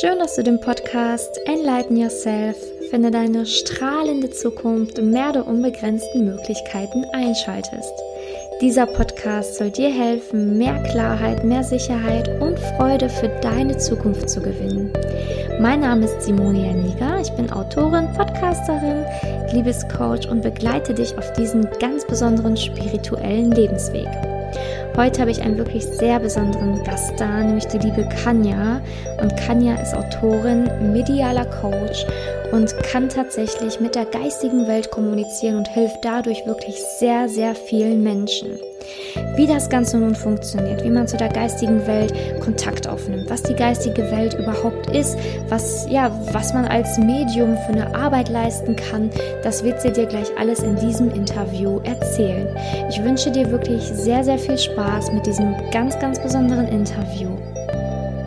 Schön, dass du den Podcast Enlighten Yourself, finde deine strahlende Zukunft und mehr der unbegrenzten Möglichkeiten einschaltest. Dieser Podcast soll dir helfen, mehr Klarheit, mehr Sicherheit und Freude für deine Zukunft zu gewinnen. Mein Name ist Simonia Niger, ich bin Autorin, Podcasterin, Liebescoach und begleite dich auf diesen ganz besonderen spirituellen Lebensweg. Heute habe ich einen wirklich sehr besonderen Gast da, nämlich die liebe Kanya. Und Kanya ist Autorin, medialer Coach und kann tatsächlich mit der geistigen Welt kommunizieren und hilft dadurch wirklich sehr, sehr vielen Menschen. Wie das Ganze nun funktioniert, wie man zu der geistigen Welt Kontakt aufnimmt, was die geistige Welt überhaupt ist, was, ja, was man als Medium für eine Arbeit leisten kann, das wird sie dir gleich alles in diesem Interview erzählen. Ich wünsche dir wirklich sehr, sehr viel Spaß mit diesem ganz, ganz besonderen Interview.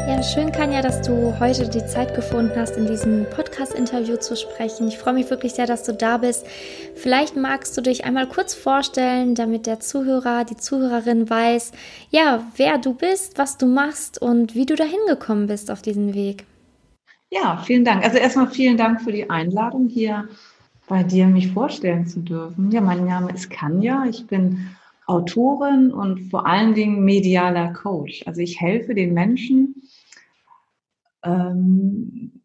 Ja, schön, Kanja, dass du heute die Zeit gefunden hast, in diesem Podcast-Interview zu sprechen. Ich freue mich wirklich sehr, dass du da bist. Vielleicht magst du dich einmal kurz vorstellen, damit der Zuhörer, die Zuhörerin weiß, ja, wer du bist, was du machst und wie du dahin gekommen bist auf diesen Weg. Ja, vielen Dank. Also erstmal vielen Dank für die Einladung, hier bei dir mich vorstellen zu dürfen. Ja, mein Name ist Kanja. Ich bin Autorin und vor allen Dingen medialer Coach. Also ich helfe den Menschen, ähm,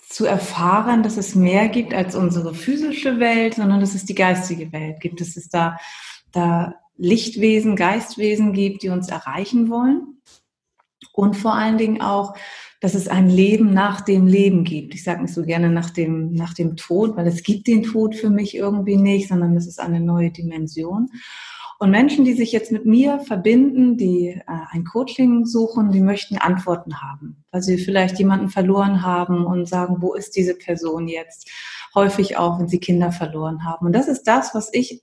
zu erfahren, dass es mehr gibt als unsere physische Welt, sondern dass es die geistige Welt gibt, dass es da, da Lichtwesen, Geistwesen gibt, die uns erreichen wollen. Und vor allen Dingen auch, dass es ein Leben nach dem Leben gibt. Ich sage nicht so gerne nach dem, nach dem Tod, weil es gibt den Tod für mich irgendwie nicht, sondern es ist eine neue Dimension. Und Menschen, die sich jetzt mit mir verbinden, die äh, ein Coaching suchen, die möchten Antworten haben, weil sie vielleicht jemanden verloren haben und sagen, wo ist diese Person jetzt? Häufig auch, wenn sie Kinder verloren haben. Und das ist das, was ich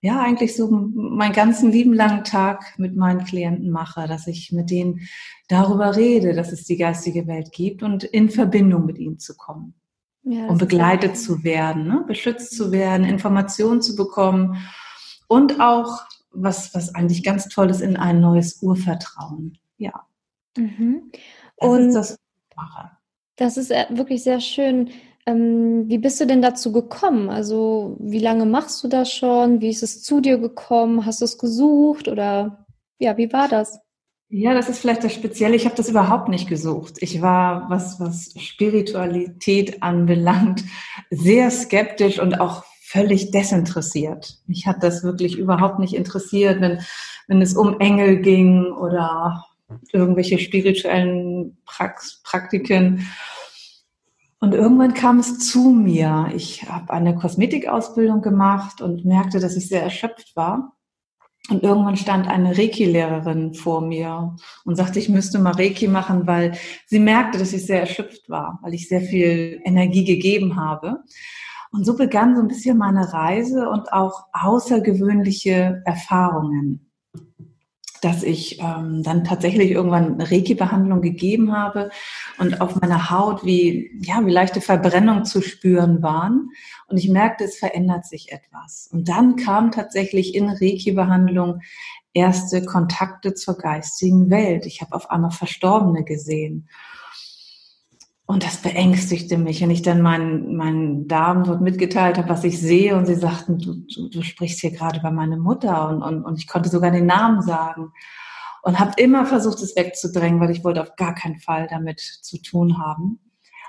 ja eigentlich so meinen ganzen lieben langen Tag mit meinen Klienten mache, dass ich mit denen darüber rede, dass es die geistige Welt gibt und in Verbindung mit ihnen zu kommen. Ja, um begleitet zu werden, ne? beschützt zu werden, Informationen zu bekommen und auch, was, was eigentlich ganz toll ist, in ein neues Urvertrauen. Ja. Mhm. Das und ist das, was ich mache. Das ist äh, wirklich sehr schön. Ähm, wie bist du denn dazu gekommen? Also, wie lange machst du das schon? Wie ist es zu dir gekommen? Hast du es gesucht oder ja, wie war das? Ja, das ist vielleicht das Spezielle. Ich habe das überhaupt nicht gesucht. Ich war, was, was Spiritualität anbelangt, sehr skeptisch und auch völlig desinteressiert. Mich hat das wirklich überhaupt nicht interessiert, wenn, wenn es um Engel ging oder irgendwelche spirituellen Prax Praktiken. Und irgendwann kam es zu mir. Ich habe eine Kosmetikausbildung gemacht und merkte, dass ich sehr erschöpft war. Und irgendwann stand eine Reiki-Lehrerin vor mir und sagte, ich müsste mal Reiki machen, weil sie merkte, dass ich sehr erschöpft war, weil ich sehr viel Energie gegeben habe. Und so begann so ein bisschen meine Reise und auch außergewöhnliche Erfahrungen, dass ich ähm, dann tatsächlich irgendwann eine Reiki-Behandlung gegeben habe und auf meiner Haut wie, ja, wie leichte Verbrennung zu spüren waren. Und ich merkte, es verändert sich etwas. Und dann kam tatsächlich in Reiki-Behandlung erste Kontakte zur geistigen Welt. Ich habe auf einmal Verstorbene gesehen. Und das beängstigte mich, wenn ich dann meinen, meinen Damen dort mitgeteilt habe, was ich sehe. Und sie sagten, du, du, du sprichst hier gerade über meine Mutter. Und, und, und ich konnte sogar den Namen sagen. Und habe immer versucht, es wegzudrängen, weil ich wollte auf gar keinen Fall damit zu tun haben.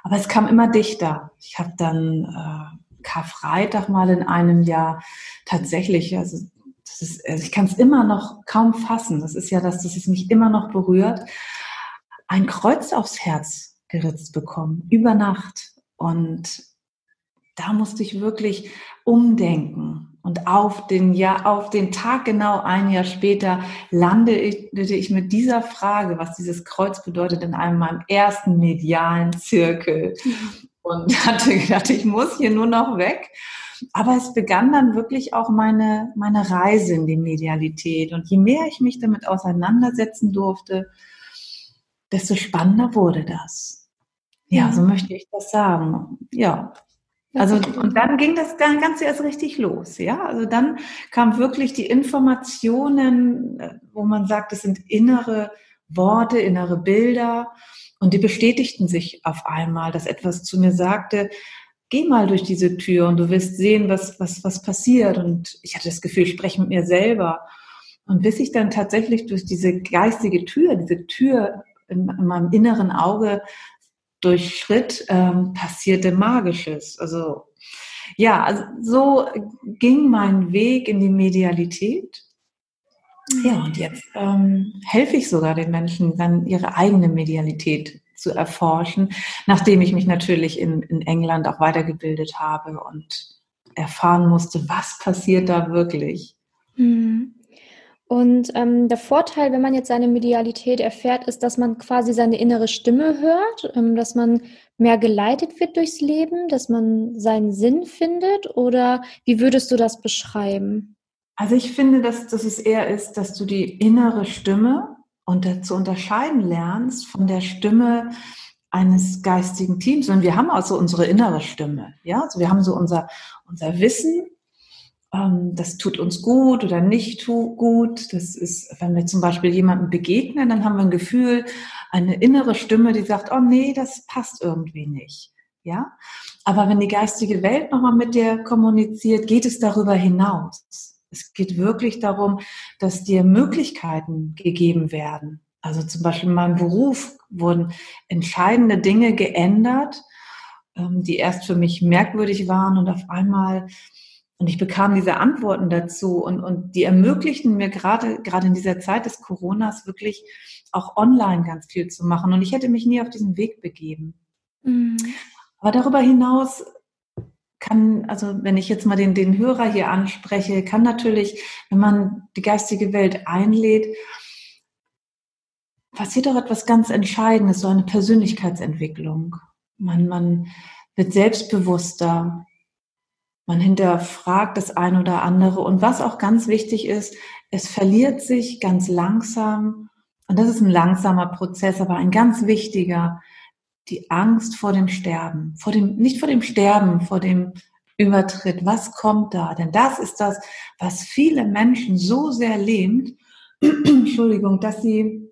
Aber es kam immer dichter. Ich habe dann äh, Karfreitag mal in einem Jahr tatsächlich, also, das ist, also ich kann es immer noch kaum fassen. Das ist ja das, dass es mich immer noch berührt. Ein Kreuz aufs Herz geritzt bekommen, über Nacht. Und da musste ich wirklich umdenken. Und auf den Jahr, auf den Tag genau ein Jahr später landete ich mit dieser Frage, was dieses Kreuz bedeutet, in einem meinem ersten medialen Zirkel. Und hatte gedacht, ich muss hier nur noch weg. Aber es begann dann wirklich auch meine, meine Reise in die Medialität. Und je mehr ich mich damit auseinandersetzen durfte, desto spannender wurde das. Ja, so möchte ich das sagen. Ja. Also, und dann ging das Ganze erst richtig los, ja. Also dann kam wirklich die Informationen, wo man sagt, es sind innere Worte, innere Bilder. Und die bestätigten sich auf einmal, dass etwas zu mir sagte, geh mal durch diese Tür und du wirst sehen, was, was, was passiert. Und ich hatte das Gefühl, ich spreche mit mir selber. Und bis ich dann tatsächlich durch diese geistige Tür, diese Tür in, in meinem inneren Auge durchschritt, ähm, passierte Magisches. Also ja, also so ging mein Weg in die Medialität. Ja, und jetzt ähm, helfe ich sogar den Menschen, dann ihre eigene Medialität zu erforschen, nachdem ich mich natürlich in, in England auch weitergebildet habe und erfahren musste, was passiert da wirklich. Mhm. Und ähm, der Vorteil, wenn man jetzt seine Medialität erfährt, ist, dass man quasi seine innere Stimme hört, ähm, dass man mehr geleitet wird durchs Leben, dass man seinen Sinn findet? Oder wie würdest du das beschreiben? Also ich finde, dass, dass es eher ist, dass du die innere Stimme und zu unterscheiden lernst von der Stimme eines geistigen Teams. Und wir haben also unsere innere Stimme. Ja, also wir haben so unser, unser Wissen, das tut uns gut oder nicht gut. Das ist, wenn wir zum Beispiel jemandem begegnen, dann haben wir ein Gefühl, eine innere Stimme, die sagt, oh nee, das passt irgendwie nicht. Ja, aber wenn die geistige Welt nochmal mit dir kommuniziert, geht es darüber hinaus. Es geht wirklich darum, dass dir Möglichkeiten gegeben werden. Also zum Beispiel in meinem Beruf wurden entscheidende Dinge geändert, ähm, die erst für mich merkwürdig waren und auf einmal und ich bekam diese Antworten dazu und, und die ermöglichten mir gerade, gerade in dieser Zeit des Coronas wirklich auch online ganz viel zu machen. Und ich hätte mich nie auf diesen Weg begeben. Mhm. Aber darüber hinaus kann, also wenn ich jetzt mal den, den Hörer hier anspreche, kann natürlich, wenn man die geistige Welt einlädt, passiert auch etwas ganz Entscheidendes, so eine Persönlichkeitsentwicklung. Man, man wird selbstbewusster, man hinterfragt das ein oder andere. Und was auch ganz wichtig ist, es verliert sich ganz langsam, und das ist ein langsamer Prozess, aber ein ganz wichtiger, die Angst vor dem Sterben, vor dem, nicht vor dem Sterben, vor dem Übertritt. Was kommt da? Denn das ist das, was viele Menschen so sehr lähmt, Entschuldigung, dass sie,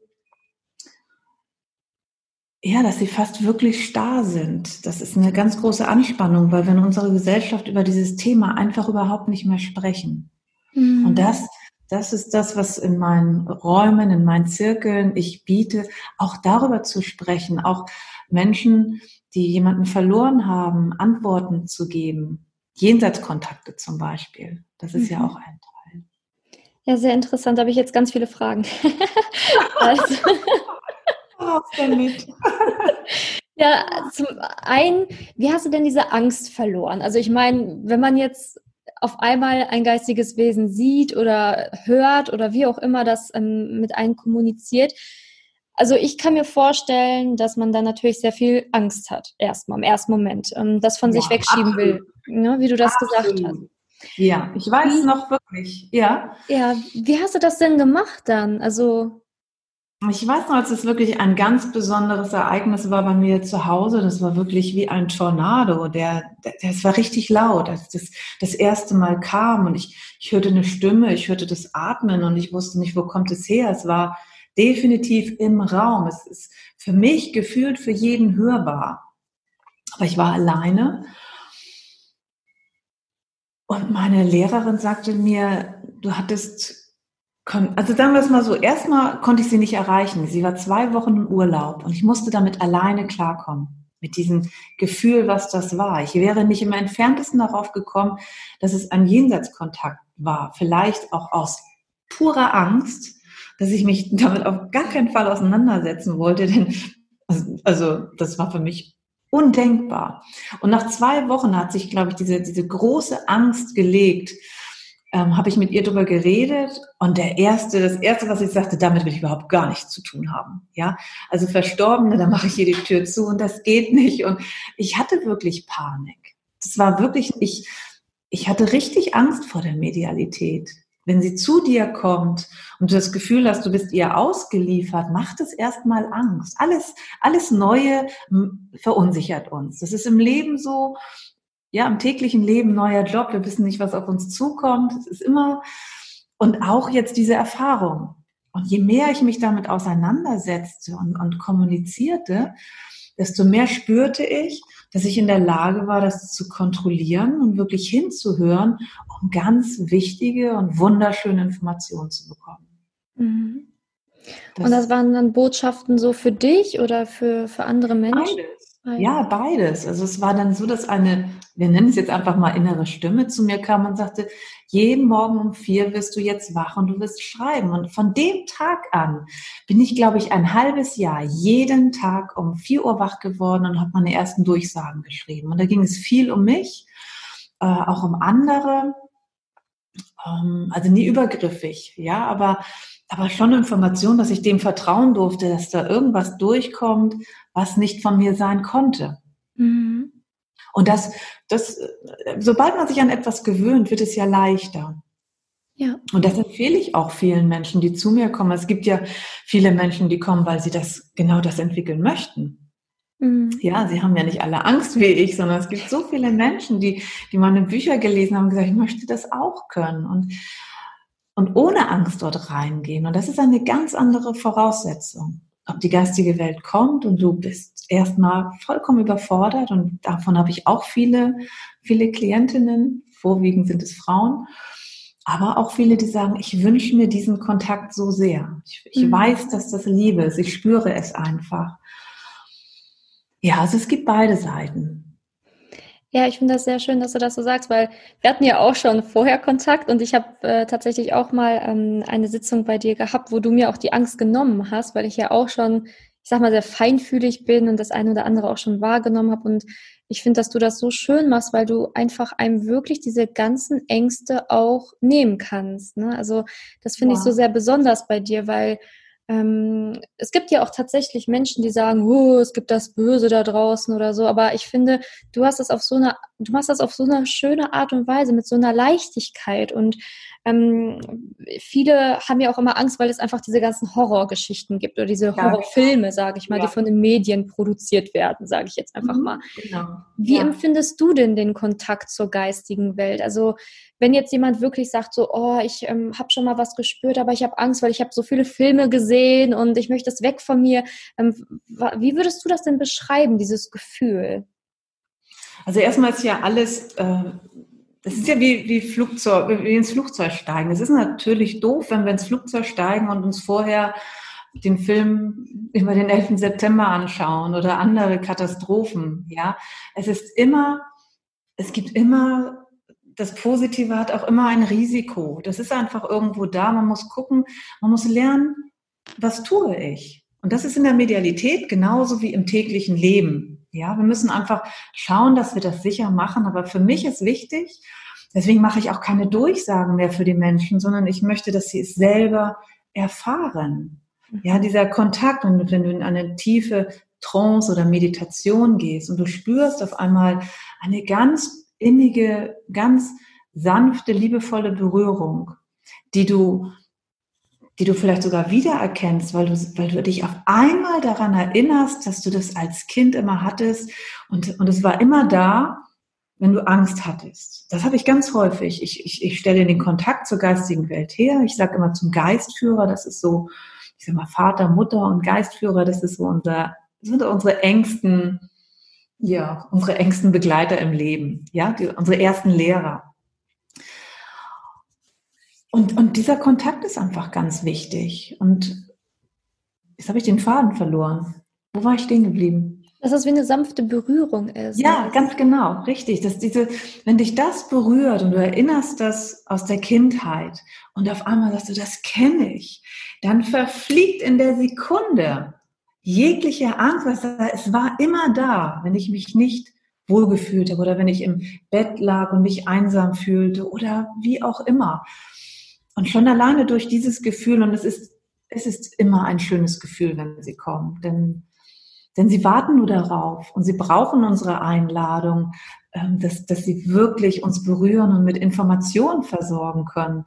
ja, dass sie fast wirklich starr sind. Das ist eine ganz große Anspannung, weil wir in unserer Gesellschaft über dieses Thema einfach überhaupt nicht mehr sprechen. Mhm. Und das das ist das, was in meinen Räumen, in meinen Zirkeln ich biete, auch darüber zu sprechen, auch Menschen, die jemanden verloren haben, Antworten zu geben. Jenseitskontakte zum Beispiel. Das ist mhm. ja auch ein Teil. Ja, sehr interessant. Da habe ich jetzt ganz viele Fragen. also. Raus damit. ja, zum einen, wie hast du denn diese Angst verloren? Also ich meine, wenn man jetzt auf einmal ein geistiges Wesen sieht oder hört oder wie auch immer das ähm, mit einem kommuniziert. Also ich kann mir vorstellen, dass man dann natürlich sehr viel Angst hat, erstmal im ersten Moment, ähm, das von ja, sich wegschieben absolut. will, ne, wie du das absolut. gesagt hast. Ja, ich weiß wie, noch wirklich, ja. Ja, wie hast du das denn gemacht dann? Also ich weiß noch, als es wirklich ein ganz besonderes Ereignis war bei mir zu Hause. Das war wirklich wie ein Tornado. Der, der, das war richtig laut, als das das erste Mal kam und ich, ich hörte eine Stimme, ich hörte das Atmen und ich wusste nicht, wo kommt es her. Es war definitiv im Raum. Es ist für mich gefühlt für jeden hörbar. Aber ich war alleine. Und meine Lehrerin sagte mir, du hattest also sagen wir es mal so, erstmal konnte ich sie nicht erreichen. Sie war zwei Wochen im Urlaub und ich musste damit alleine klarkommen. Mit diesem Gefühl, was das war. Ich wäre nicht im entferntesten darauf gekommen, dass es ein Jenseitskontakt war. Vielleicht auch aus purer Angst, dass ich mich damit auf gar keinen Fall auseinandersetzen wollte, denn also das war für mich undenkbar. Und nach zwei Wochen hat sich, glaube ich, diese, diese große Angst gelegt, ähm, habe ich mit ihr darüber geredet und der erste, das erste, was ich sagte, damit will ich überhaupt gar nichts zu tun haben. Ja, also Verstorbene, da mache ich hier die Tür zu und das geht nicht. Und ich hatte wirklich Panik. Das war wirklich, ich, ich hatte richtig Angst vor der Medialität. Wenn sie zu dir kommt und du das Gefühl hast, du bist ihr ausgeliefert, macht es erstmal Angst. Alles, alles Neue verunsichert uns. Das ist im Leben so ja, im täglichen Leben neuer Job, wir wissen nicht, was auf uns zukommt. Es ist immer, und auch jetzt diese Erfahrung. Und je mehr ich mich damit auseinandersetzte und, und kommunizierte, desto mehr spürte ich, dass ich in der Lage war, das zu kontrollieren und wirklich hinzuhören, um ganz wichtige und wunderschöne Informationen zu bekommen. Mhm. Das und das waren dann Botschaften so für dich oder für, für andere Menschen? Beides. Beides. Ja, beides. Also es war dann so, dass eine, wir nennen es jetzt einfach mal innere Stimme zu mir kam und sagte, jeden Morgen um vier wirst du jetzt wach und du wirst schreiben. Und von dem Tag an bin ich, glaube ich, ein halbes Jahr jeden Tag um vier Uhr wach geworden und habe meine ersten Durchsagen geschrieben. Und da ging es viel um mich, äh, auch um andere. Ähm, also nie übergriffig, ja, aber aber schon Information, dass ich dem vertrauen durfte, dass da irgendwas durchkommt, was nicht von mir sein konnte. Mhm. Und das, das, sobald man sich an etwas gewöhnt, wird es ja leichter. Ja. Und das empfehle ich auch vielen Menschen, die zu mir kommen. Es gibt ja viele Menschen, die kommen, weil sie das, genau das entwickeln möchten. Mhm. Ja, sie haben ja nicht alle Angst wie ich, sondern es gibt so viele Menschen, die, die meine Bücher gelesen haben und gesagt, ich möchte das auch können. Und und ohne Angst dort reingehen. Und das ist eine ganz andere Voraussetzung. Ob die geistige Welt kommt und du bist erstmal vollkommen überfordert und davon habe ich auch viele, viele Klientinnen, vorwiegend sind es Frauen, aber auch viele, die sagen, ich wünsche mir diesen Kontakt so sehr. Ich, ich mhm. weiß, dass das Liebe ist, ich spüre es einfach. Ja, also es gibt beide Seiten. Ja, ich finde das sehr schön, dass du das so sagst, weil wir hatten ja auch schon vorher Kontakt und ich habe äh, tatsächlich auch mal ähm, eine Sitzung bei dir gehabt, wo du mir auch die Angst genommen hast, weil ich ja auch schon, ich sag mal, sehr feinfühlig bin und das eine oder andere auch schon wahrgenommen habe. Und ich finde, dass du das so schön machst, weil du einfach einem wirklich diese ganzen Ängste auch nehmen kannst. Ne? Also das finde ja. ich so sehr besonders bei dir, weil ähm, es gibt ja auch tatsächlich Menschen, die sagen, oh, es gibt das Böse da draußen oder so, aber ich finde, du hast das auf so eine, du machst das auf so eine schöne Art und Weise, mit so einer Leichtigkeit. Und ähm, viele haben ja auch immer Angst, weil es einfach diese ganzen Horrorgeschichten gibt oder diese Horrorfilme, sage ich mal, ja. die von den Medien produziert werden, sage ich jetzt einfach mhm, mal. Genau. Wie ja. empfindest du denn den Kontakt zur geistigen Welt? Also wenn jetzt jemand wirklich sagt, so, oh, ich ähm, habe schon mal was gespürt, aber ich habe Angst, weil ich habe so viele Filme gesehen und ich möchte das weg von mir. Ähm, wie würdest du das denn beschreiben, dieses Gefühl? Also erstmal ist ja alles äh, das ist ja wie, wie, Flugzeug, wie ins Flugzeug steigen. Es ist natürlich doof, wenn wir ins Flugzeug steigen und uns vorher den Film über den 11. September anschauen oder andere Katastrophen. Ja, es ist immer, es gibt immer, das Positive hat auch immer ein Risiko. Das ist einfach irgendwo da. Man muss gucken, man muss lernen, was tue ich? Und das ist in der Medialität genauso wie im täglichen Leben. Ja, wir müssen einfach schauen, dass wir das sicher machen. Aber für mich ist wichtig, deswegen mache ich auch keine Durchsagen mehr für die Menschen, sondern ich möchte, dass sie es selber erfahren. Mhm. Ja, dieser Kontakt und wenn du in eine tiefe Trance oder Meditation gehst und du spürst auf einmal eine ganz innige, ganz sanfte, liebevolle Berührung, die du die du vielleicht sogar wiedererkennst, weil du, weil du dich auf einmal daran erinnerst, dass du das als Kind immer hattest und, und es war immer da, wenn du Angst hattest. Das habe ich ganz häufig. Ich, ich, ich stelle den Kontakt zur geistigen Welt her. Ich sage immer zum Geistführer, das ist so, ich sage mal Vater, Mutter und Geistführer, das ist so unser, sind unsere engsten, ja, unsere engsten Begleiter im Leben, ja, die, unsere ersten Lehrer. Und, und dieser Kontakt ist einfach ganz wichtig. Und jetzt habe ich den Faden verloren. Wo war ich stehen geblieben? Dass es wie eine sanfte Berührung ist. Ja, ne? ganz genau, richtig. Dass diese, wenn dich das berührt und du erinnerst das aus der Kindheit und auf einmal sagst du, das kenne ich, dann verfliegt in der Sekunde jegliche Angst, was es war immer da, wenn ich mich nicht wohlgefühlt habe oder wenn ich im Bett lag und mich einsam fühlte oder wie auch immer. Und schon alleine durch dieses Gefühl, und es ist, es ist immer ein schönes Gefühl, wenn sie kommen, denn, denn sie warten nur darauf und sie brauchen unsere Einladung, ähm, dass, dass sie wirklich uns berühren und mit Informationen versorgen können.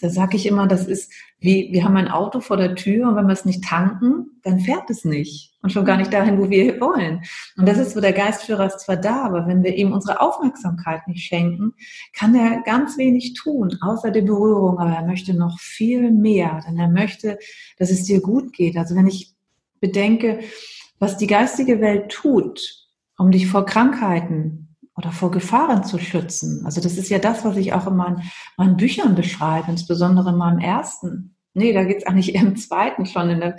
Da sage ich immer, das ist wie, wir haben ein Auto vor der Tür und wenn wir es nicht tanken, dann fährt es nicht. Und schon gar nicht dahin, wo wir wollen. Und das ist so, der Geistführer ist zwar da, aber wenn wir ihm unsere Aufmerksamkeit nicht schenken, kann er ganz wenig tun, außer der Berührung. Aber er möchte noch viel mehr, denn er möchte, dass es dir gut geht. Also wenn ich bedenke, was die geistige Welt tut, um dich vor Krankheiten oder vor Gefahren zu schützen. Also das ist ja das, was ich auch in meinen, meinen Büchern beschreibe, insbesondere in meinem ersten. Nee, da geht's eigentlich im zweiten schon. In der,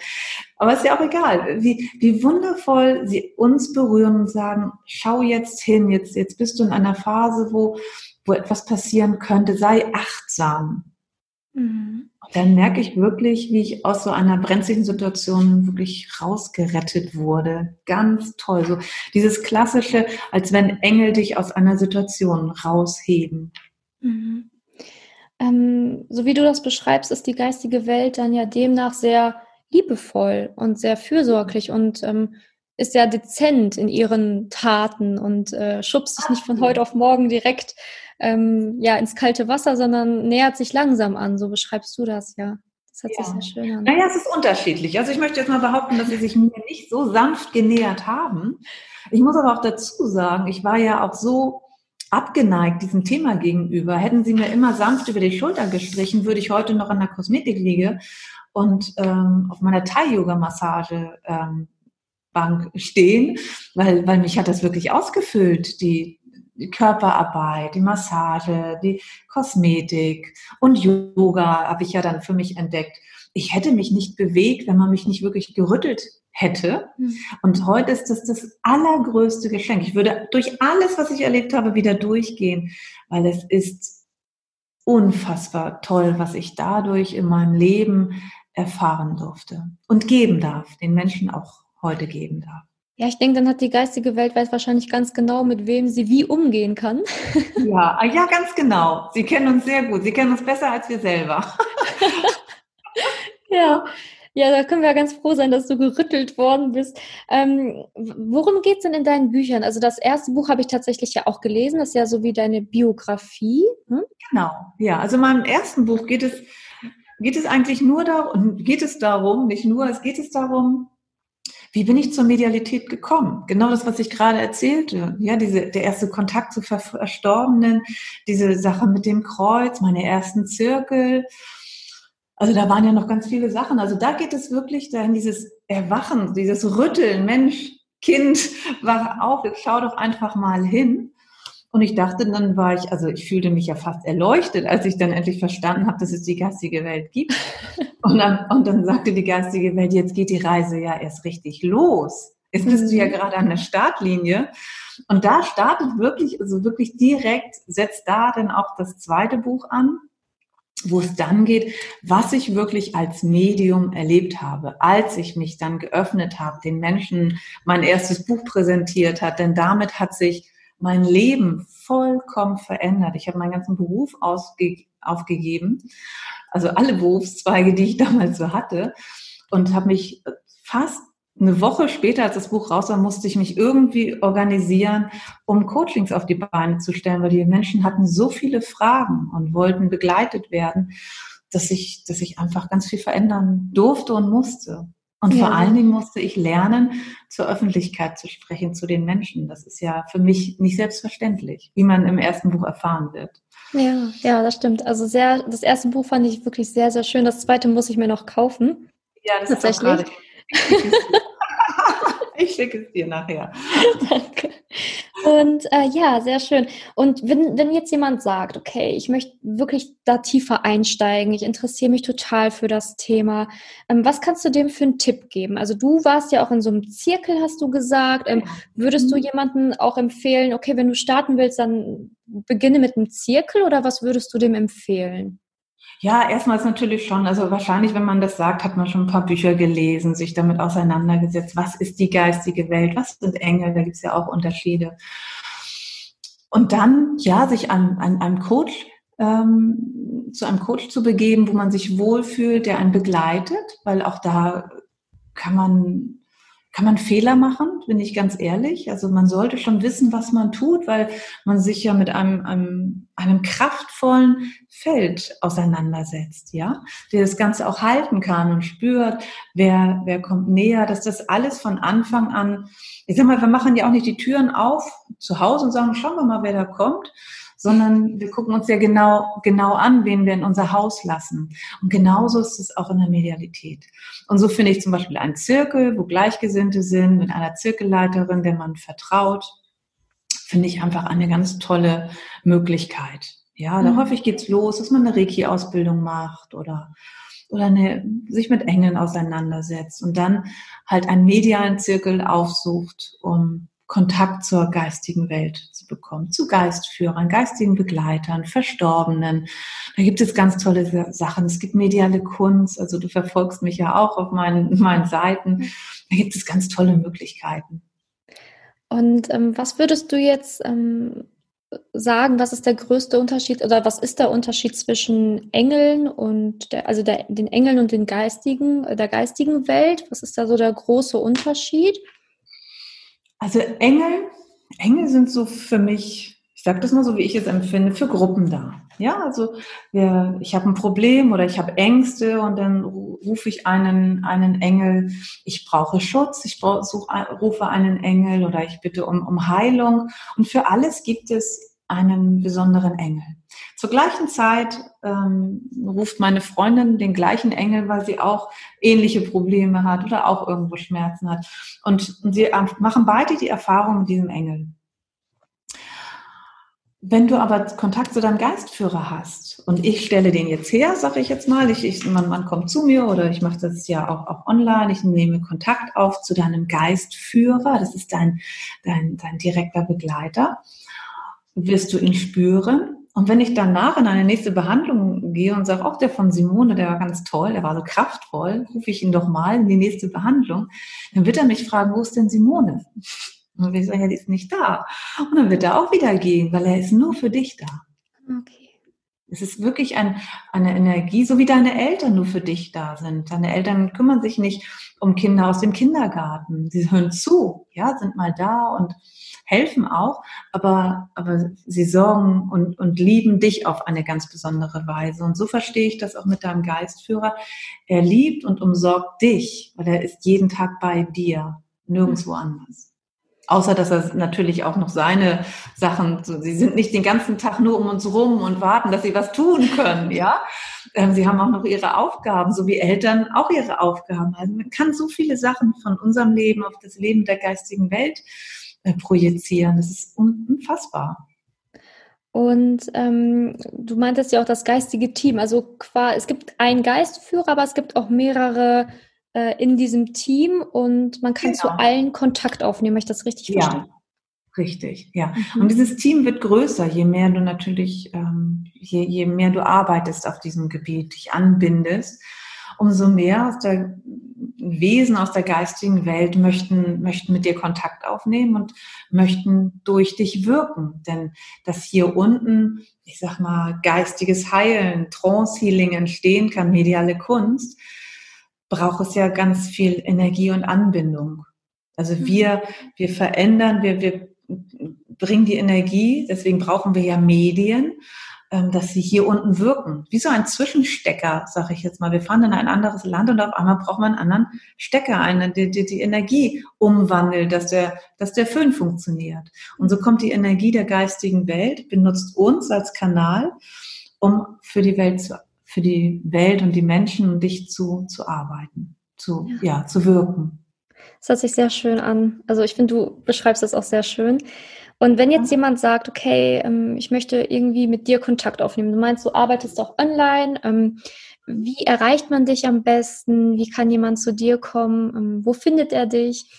aber ist ja auch egal, wie, wie wundervoll sie uns berühren und sagen, schau jetzt hin, jetzt, jetzt bist du in einer Phase, wo, wo etwas passieren könnte, sei achtsam. Mhm. Dann merke ich wirklich, wie ich aus so einer brenzlichen Situation wirklich rausgerettet wurde. Ganz toll. So dieses klassische, als wenn Engel dich aus einer Situation rausheben. Mhm. Ähm, so wie du das beschreibst, ist die geistige Welt dann ja demnach sehr liebevoll und sehr fürsorglich und ähm, ist sehr dezent in ihren Taten und äh, schubst sich nicht von heute auf morgen direkt ähm, ja, ins kalte Wasser, sondern nähert sich langsam an. So beschreibst du das ja. Das hört ja. sich sehr schön an. Naja, es ist unterschiedlich. Also ich möchte jetzt mal behaupten, dass sie sich mir nicht so sanft genähert haben. Ich muss aber auch dazu sagen, ich war ja auch so abgeneigt diesem Thema gegenüber. Hätten Sie mir immer sanft über die Schulter gestrichen, würde ich heute noch an der Kosmetik liege und ähm, auf meiner Thai-Yoga-Massage ähm, Bank stehen, weil, weil mich hat das wirklich ausgefüllt, die, die Körperarbeit, die Massage, die Kosmetik und Yoga habe ich ja dann für mich entdeckt. Ich hätte mich nicht bewegt, wenn man mich nicht wirklich gerüttelt hätte. Hm. Und heute ist das das allergrößte Geschenk. Ich würde durch alles, was ich erlebt habe, wieder durchgehen, weil es ist unfassbar toll, was ich dadurch in meinem Leben erfahren durfte und geben darf, den Menschen auch heute geben darf. Ja, ich denke, dann hat die geistige Welt weiß wahrscheinlich ganz genau, mit wem sie wie umgehen kann. Ja, ah, ja, ganz genau. Sie kennen uns sehr gut. Sie kennen uns besser als wir selber. ja, ja, da können wir ganz froh sein, dass du gerüttelt worden bist. Ähm, worum geht es denn in deinen Büchern? Also das erste Buch habe ich tatsächlich ja auch gelesen, das ist ja so wie deine Biografie. Hm? Genau, ja. Also in meinem ersten Buch geht es, geht es eigentlich nur darum, geht es darum, nicht nur, es geht es darum, wie bin ich zur Medialität gekommen? Genau das, was ich gerade erzählte. Ja, diese, der erste Kontakt zu Verstorbenen, diese Sache mit dem Kreuz, meine ersten Zirkel, also da waren ja noch ganz viele Sachen. Also da geht es wirklich dahin, dieses Erwachen, dieses Rütteln, Mensch, Kind, wach auf, jetzt schau doch einfach mal hin. Und ich dachte, dann war ich, also ich fühlte mich ja fast erleuchtet, als ich dann endlich verstanden habe, dass es die geistige Welt gibt. Und dann, und dann sagte die geistige Welt, jetzt geht die Reise ja erst richtig los. Jetzt bist du ja mhm. gerade an der Startlinie. Und da startet wirklich, also wirklich direkt, setzt da dann auch das zweite Buch an wo es dann geht, was ich wirklich als Medium erlebt habe, als ich mich dann geöffnet habe, den Menschen mein erstes Buch präsentiert hat, denn damit hat sich mein Leben vollkommen verändert. Ich habe meinen ganzen Beruf aufgegeben, also alle Berufszweige, die ich damals so hatte, und habe mich fast eine Woche später, als das Buch raus war, musste ich mich irgendwie organisieren, um Coachings auf die Beine zu stellen, weil die Menschen hatten so viele Fragen und wollten begleitet werden, dass ich, dass ich einfach ganz viel verändern durfte und musste. Und ja. vor allen Dingen musste ich lernen, zur Öffentlichkeit zu sprechen, zu den Menschen. Das ist ja für mich nicht selbstverständlich, wie man im ersten Buch erfahren wird. Ja, ja, das stimmt. Also sehr, das erste Buch fand ich wirklich sehr, sehr schön. Das zweite muss ich mir noch kaufen. Ja, das ist auch gerade ich schicke es dir nachher. Danke. Und äh, ja, sehr schön. Und wenn, wenn jetzt jemand sagt, okay, ich möchte wirklich da tiefer einsteigen, ich interessiere mich total für das Thema, ähm, was kannst du dem für einen Tipp geben? Also du warst ja auch in so einem Zirkel, hast du gesagt. Ähm, würdest du mhm. jemanden auch empfehlen, okay, wenn du starten willst, dann beginne mit einem Zirkel oder was würdest du dem empfehlen? Ja, erstmals natürlich schon. Also wahrscheinlich, wenn man das sagt, hat man schon ein paar Bücher gelesen, sich damit auseinandergesetzt. Was ist die geistige Welt? Was sind Engel? Da gibt es ja auch Unterschiede. Und dann, ja, sich an, an einem Coach, ähm, zu einem Coach zu begeben, wo man sich wohlfühlt, der einen begleitet, weil auch da kann man kann man Fehler machen, bin ich ganz ehrlich. Also man sollte schon wissen, was man tut, weil man sich ja mit einem, einem einem kraftvollen Feld auseinandersetzt, ja, der das Ganze auch halten kann und spürt, wer, wer kommt näher, dass das alles von Anfang an, ich sag mal, wir machen ja auch nicht die Türen auf zu Hause und sagen, schauen wir mal, wer da kommt, sondern wir gucken uns ja genau, genau an, wen wir in unser Haus lassen. Und genauso ist es auch in der Medialität. Und so finde ich zum Beispiel einen Zirkel, wo Gleichgesinnte sind, mit einer Zirkelleiterin, der man vertraut, finde ich einfach eine ganz tolle Möglichkeit. Ja, da mhm. häufig geht's los, dass man eine Reiki-Ausbildung macht oder oder eine, sich mit Engeln auseinandersetzt und dann halt einen medialen Zirkel aufsucht, um Kontakt zur geistigen Welt zu bekommen, zu Geistführern, geistigen Begleitern, Verstorbenen. Da gibt es ganz tolle Sachen. Es gibt mediale Kunst, also du verfolgst mich ja auch auf meinen, meinen Seiten. Da gibt es ganz tolle Möglichkeiten. Und ähm, was würdest du jetzt ähm, sagen, was ist der größte Unterschied oder was ist der Unterschied zwischen Engeln und der, also der, den Engeln und den geistigen, der geistigen Welt? Was ist da so der große Unterschied? Also Engel, Engel sind so für mich, ich sage das mal so, wie ich es empfinde, für Gruppen da. Ja, also wir, ich habe ein Problem oder ich habe Ängste und dann rufe ich einen, einen Engel, ich brauche Schutz, ich brauch, such, rufe einen Engel oder ich bitte um, um Heilung. Und für alles gibt es einen besonderen Engel. Zur gleichen Zeit ähm, ruft meine Freundin den gleichen Engel, weil sie auch ähnliche Probleme hat oder auch irgendwo Schmerzen hat. Und, und sie machen beide die Erfahrung mit diesem Engel. Wenn du aber Kontakt zu deinem Geistführer hast und ich stelle den jetzt her, sage ich jetzt mal, ich, ich, man, man kommt zu mir oder ich mache das ja auch, auch online, ich nehme Kontakt auf zu deinem Geistführer, das ist dein, dein, dein direkter Begleiter, wirst du ihn spüren. Und wenn ich danach in eine nächste Behandlung gehe und sage, auch der von Simone, der war ganz toll, der war so kraftvoll, rufe ich ihn doch mal in die nächste Behandlung, dann wird er mich fragen, wo ist denn Simone? Und wir sagen, ja, die ist nicht da. Und dann wird er auch wieder gehen, weil er ist nur für dich da. Okay. Es ist wirklich ein, eine Energie, so wie deine Eltern nur für dich da sind. Deine Eltern kümmern sich nicht um Kinder aus dem Kindergarten. Sie hören zu, ja, sind mal da und helfen auch, aber, aber sie sorgen und, und lieben dich auf eine ganz besondere Weise. Und so verstehe ich das auch mit deinem Geistführer. Er liebt und umsorgt dich, weil er ist jeden Tag bei dir, nirgendwo anders. Außer dass er natürlich auch noch seine Sachen, sie sind nicht den ganzen Tag nur um uns rum und warten, dass sie was tun können, ja. Ähm, sie haben auch noch ihre Aufgaben, so wie Eltern auch ihre Aufgaben. Also man kann so viele Sachen von unserem Leben auf das Leben der geistigen Welt äh, projizieren. Das ist unfassbar. Und ähm, du meintest ja auch das geistige Team. Also es gibt einen Geistführer, aber es gibt auch mehrere äh, in diesem Team und man kann genau. zu allen Kontakt aufnehmen. Ich das richtig ja. Richtig, ja. Mhm. Und dieses Team wird größer, je mehr du natürlich, ähm, je, je mehr du arbeitest auf diesem Gebiet, dich anbindest, umso mehr aus der Wesen aus der geistigen Welt möchten, möchten mit dir Kontakt aufnehmen und möchten durch dich wirken. Denn dass hier unten, ich sag mal, geistiges Heilen, Trance-Healing entstehen kann, mediale Kunst, braucht es ja ganz viel Energie und Anbindung. Also mhm. wir, wir verändern, wir, wir bringen die Energie, deswegen brauchen wir ja Medien, ähm, dass sie hier unten wirken. Wie so ein Zwischenstecker, sage ich jetzt mal. Wir fahren in ein anderes Land und auf einmal braucht man einen anderen Stecker, einen, der die, die Energie umwandelt, dass der, dass der Föhn funktioniert. Und so kommt die Energie der geistigen Welt, benutzt uns als Kanal, um für die Welt zu für die Welt und die Menschen und dich zu, zu arbeiten, zu, ja. ja, zu wirken. Das hört sich sehr schön an. Also ich finde, du beschreibst das auch sehr schön. Und wenn jetzt jemand sagt, okay, ähm, ich möchte irgendwie mit dir Kontakt aufnehmen, du meinst, du arbeitest auch online, ähm, wie erreicht man dich am besten? Wie kann jemand zu dir kommen? Ähm, wo findet er dich?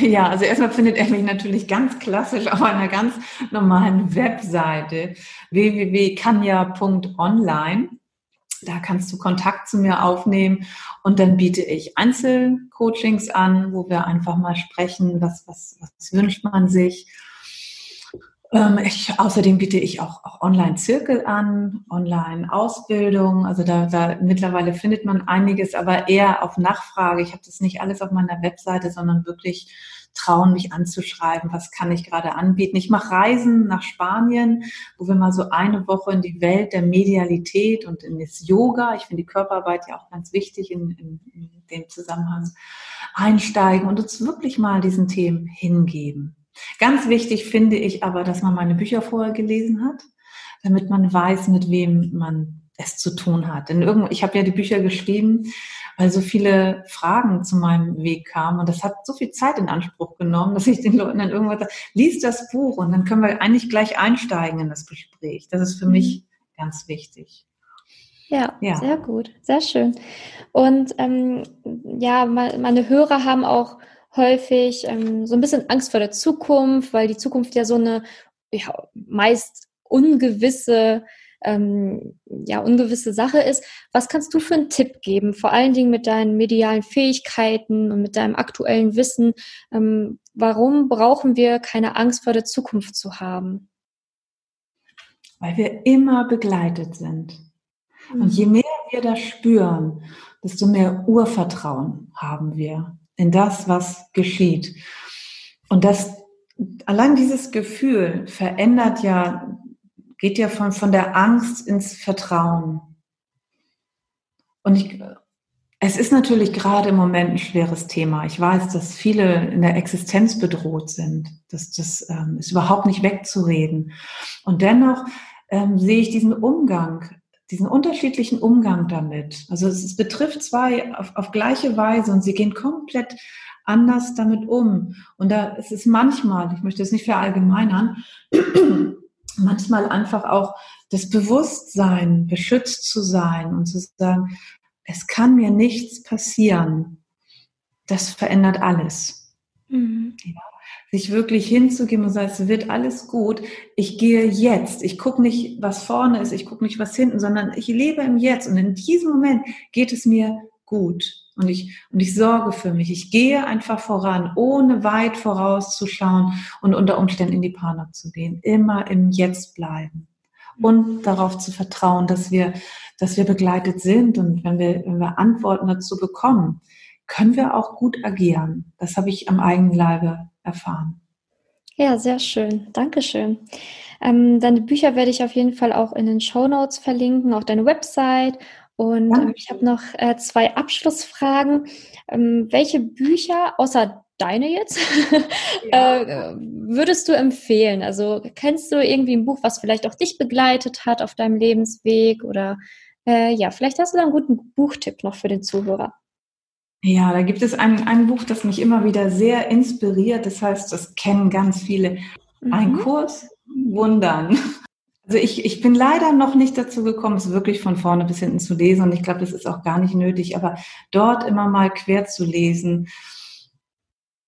Ja, also erstmal findet er mich natürlich ganz klassisch auf einer ganz normalen Webseite www.kanya.online. Da kannst du Kontakt zu mir aufnehmen und dann biete ich Einzelcoachings an, wo wir einfach mal sprechen, was, was, was wünscht man sich. Ähm, ich, außerdem biete ich auch, auch Online-Zirkel an, Online-Ausbildung. Also da, da mittlerweile findet man einiges, aber eher auf Nachfrage. Ich habe das nicht alles auf meiner Webseite, sondern wirklich trauen, mich anzuschreiben, was kann ich gerade anbieten. Ich mache Reisen nach Spanien, wo wir mal so eine Woche in die Welt der Medialität und in das Yoga, ich finde die Körperarbeit ja auch ganz wichtig in, in, in dem Zusammenhang, einsteigen und uns wirklich mal diesen Themen hingeben. Ganz wichtig finde ich aber, dass man meine Bücher vorher gelesen hat, damit man weiß, mit wem man es zu tun hat. Denn irgendwo, ich habe ja die Bücher geschrieben, weil so viele Fragen zu meinem Weg kamen und das hat so viel Zeit in Anspruch genommen, dass ich den Leuten dann irgendwann sage, lies das Buch und dann können wir eigentlich gleich einsteigen in das Gespräch. Das ist für mich mhm. ganz wichtig. Ja, ja, sehr gut, sehr schön. Und ähm, ja, meine Hörer haben auch häufig ähm, so ein bisschen Angst vor der Zukunft, weil die Zukunft ja so eine ja, meist ungewisse ähm, ja, ungewisse Sache ist. Was kannst du für einen Tipp geben, vor allen Dingen mit deinen medialen Fähigkeiten und mit deinem aktuellen Wissen? Ähm, warum brauchen wir keine Angst vor der Zukunft zu haben? Weil wir immer begleitet sind. Mhm. Und je mehr wir das spüren, desto mehr Urvertrauen haben wir in das, was geschieht. Und das, allein dieses Gefühl verändert ja, geht ja von, von der Angst ins Vertrauen. Und ich, es ist natürlich gerade im Moment ein schweres Thema. Ich weiß, dass viele in der Existenz bedroht sind. Das, das ähm, ist überhaupt nicht wegzureden. Und dennoch ähm, sehe ich diesen Umgang diesen unterschiedlichen Umgang damit. Also es, es betrifft zwei auf, auf gleiche Weise und sie gehen komplett anders damit um. Und da ist es manchmal, ich möchte es nicht verallgemeinern, manchmal einfach auch das Bewusstsein, beschützt zu sein und zu sagen, es kann mir nichts passieren. Das verändert alles. Mhm. Ja sich wirklich hinzugeben und sagen, es wird alles gut. Ich gehe jetzt. Ich gucke nicht, was vorne ist, ich gucke nicht, was hinten, sondern ich lebe im Jetzt. Und in diesem Moment geht es mir gut. Und ich, und ich sorge für mich. Ich gehe einfach voran, ohne weit vorauszuschauen und unter Umständen in die Panik zu gehen. Immer im Jetzt bleiben. Und darauf zu vertrauen, dass wir, dass wir begleitet sind. Und wenn wir, wenn wir Antworten dazu bekommen, können wir auch gut agieren. Das habe ich am eigenen Leibe erfahren. Ja, sehr schön. Dankeschön. Ähm, deine Bücher werde ich auf jeden Fall auch in den Show Notes verlinken, auch deine Website. Und ähm, ich habe noch äh, zwei Abschlussfragen. Ähm, welche Bücher, außer deine jetzt, ja. äh, würdest du empfehlen? Also kennst du irgendwie ein Buch, was vielleicht auch dich begleitet hat auf deinem Lebensweg? Oder äh, ja, vielleicht hast du da einen guten Buchtipp noch für den Zuhörer. Ja, da gibt es ein, ein Buch, das mich immer wieder sehr inspiriert. Das heißt, das kennen ganz viele. Mhm. Ein Kurs Wundern. Also ich, ich bin leider noch nicht dazu gekommen, es wirklich von vorne bis hinten zu lesen. Und ich glaube, das ist auch gar nicht nötig. Aber dort immer mal quer zu lesen,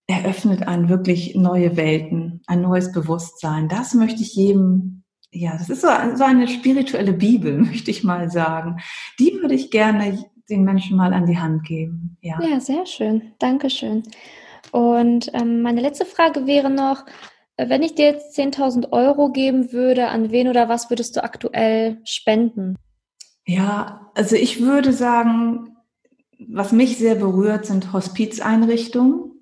eröffnet einen wirklich neue Welten, ein neues Bewusstsein. Das möchte ich jedem ja, das ist so, so eine spirituelle Bibel, möchte ich mal sagen. Die würde ich gerne den Menschen mal an die Hand geben. Ja, ja sehr schön. Dankeschön. Und ähm, meine letzte Frage wäre noch, wenn ich dir jetzt 10.000 Euro geben würde, an wen oder was würdest du aktuell spenden? Ja, also ich würde sagen, was mich sehr berührt, sind Hospizeinrichtungen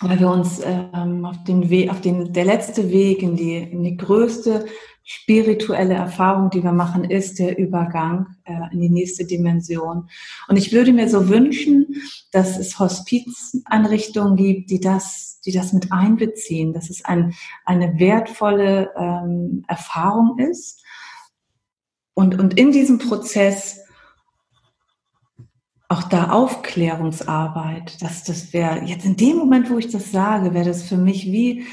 weil wir uns ähm, auf den Weg, auf den, der letzte Weg in die, in die größte spirituelle Erfahrung, die wir machen, ist der Übergang äh, in die nächste Dimension. Und ich würde mir so wünschen, dass es Hospizeinrichtungen gibt, die das, die das mit einbeziehen, dass es ein, eine wertvolle ähm, Erfahrung ist. Und, und in diesem Prozess auch da Aufklärungsarbeit, dass das wäre, jetzt in dem Moment, wo ich das sage, wäre das für mich wie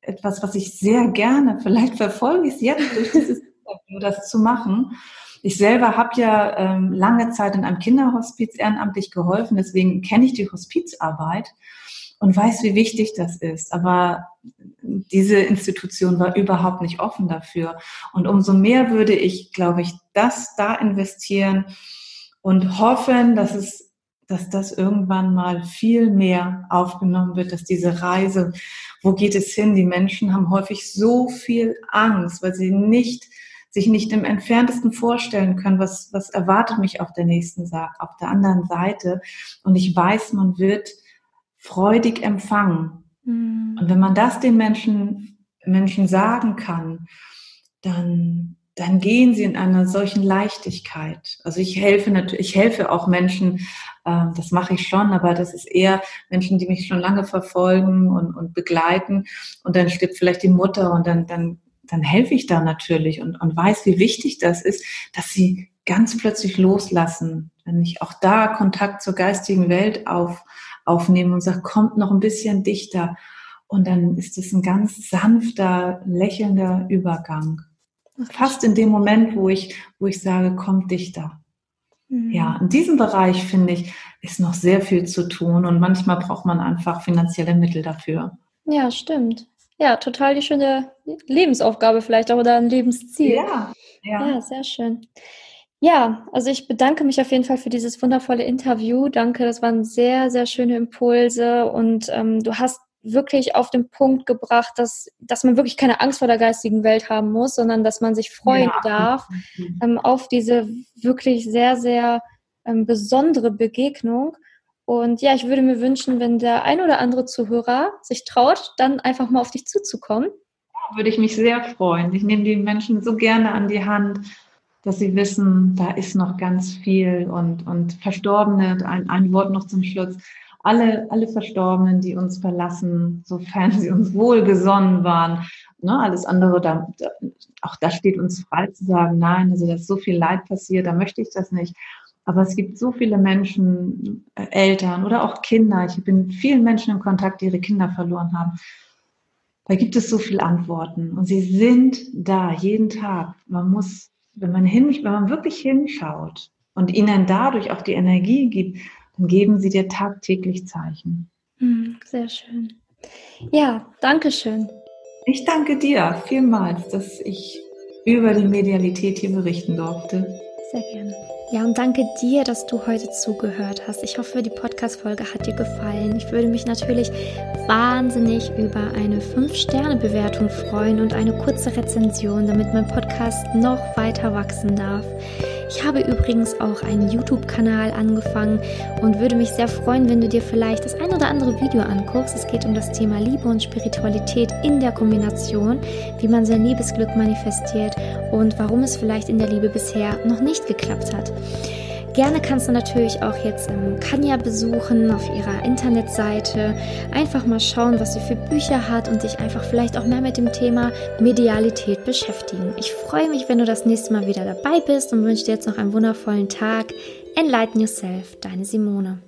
etwas, was ich sehr gerne, vielleicht verfolge ich es jetzt durch dieses das zu machen. Ich selber habe ja ähm, lange Zeit in einem Kinderhospiz ehrenamtlich geholfen, deswegen kenne ich die Hospizarbeit und weiß, wie wichtig das ist. Aber diese Institution war überhaupt nicht offen dafür. Und umso mehr würde ich, glaube ich, das da investieren, und hoffen, dass es dass das irgendwann mal viel mehr aufgenommen wird, dass diese Reise, wo geht es hin? Die Menschen haben häufig so viel Angst, weil sie nicht sich nicht im entferntesten vorstellen können, was, was erwartet mich auf der nächsten auf der anderen Seite. Und ich weiß, man wird freudig empfangen. Mhm. Und wenn man das den Menschen, Menschen sagen kann, dann, dann gehen sie in einer solchen Leichtigkeit. Also ich helfe natürlich, ich helfe auch Menschen, äh, das mache ich schon, aber das ist eher Menschen, die mich schon lange verfolgen und, und begleiten. Und dann stirbt vielleicht die Mutter und dann, dann dann helfe ich da natürlich und, und weiß, wie wichtig das ist, dass sie ganz plötzlich loslassen. Wenn ich auch da Kontakt zur geistigen Welt auf, aufnehme und sage, kommt noch ein bisschen dichter. Und dann ist es ein ganz sanfter, lächelnder Übergang. Fast in dem Moment, wo ich, wo ich sage, kommt dichter. Mhm. Ja, in diesem Bereich finde ich, ist noch sehr viel zu tun und manchmal braucht man einfach finanzielle Mittel dafür. Ja, stimmt. Ja, total die schöne Lebensaufgabe vielleicht auch oder ein Lebensziel. Ja, ja. Ja, sehr schön. Ja, also ich bedanke mich auf jeden Fall für dieses wundervolle Interview. Danke, das waren sehr, sehr schöne Impulse und ähm, du hast wirklich auf den Punkt gebracht, dass, dass man wirklich keine Angst vor der geistigen Welt haben muss, sondern dass man sich freuen ja. darf ähm, auf diese wirklich sehr, sehr ähm, besondere Begegnung. Und ja, ich würde mir wünschen, wenn der ein oder andere Zuhörer sich traut, dann einfach mal auf dich zuzukommen. Würde ich mich sehr freuen. Ich nehme die Menschen so gerne an die Hand, dass sie wissen, da ist noch ganz viel und, und Verstorbene, ein, ein Wort noch zum Schluss. Alle, alle Verstorbenen, die uns verlassen, sofern sie uns wohlgesonnen waren, ne, alles andere, da, da, auch da steht uns frei zu sagen, nein, also da ist so viel Leid passiert, da möchte ich das nicht. Aber es gibt so viele Menschen, äh, Eltern oder auch Kinder. Ich bin mit vielen Menschen in Kontakt, die ihre Kinder verloren haben. Da gibt es so viele Antworten und sie sind da jeden Tag. Man muss, wenn man hin, wenn man wirklich hinschaut und ihnen dadurch auch die Energie gibt, dann geben sie dir tagtäglich Zeichen. Hm, sehr schön. Ja, danke schön. Ich danke dir vielmals, dass ich über die Medialität hier berichten durfte. Sehr gerne. Ja, und danke dir, dass du heute zugehört hast. Ich hoffe, die Podcast-Folge hat dir gefallen. Ich würde mich natürlich wahnsinnig über eine 5-Sterne-Bewertung freuen und eine kurze Rezension, damit mein Podcast noch weiter wachsen darf. Ich habe übrigens auch einen YouTube-Kanal angefangen und würde mich sehr freuen, wenn du dir vielleicht das ein oder andere Video anguckst. Es geht um das Thema Liebe und Spiritualität in der Kombination, wie man sein Liebesglück manifestiert und warum es vielleicht in der Liebe bisher noch nicht geklappt hat. Gerne kannst du natürlich auch jetzt ähm, Kanya besuchen auf ihrer Internetseite. Einfach mal schauen, was sie für Bücher hat und dich einfach vielleicht auch mehr mit dem Thema Medialität beschäftigen. Ich freue mich, wenn du das nächste Mal wieder dabei bist und wünsche dir jetzt noch einen wundervollen Tag. Enlighten Yourself, deine Simone.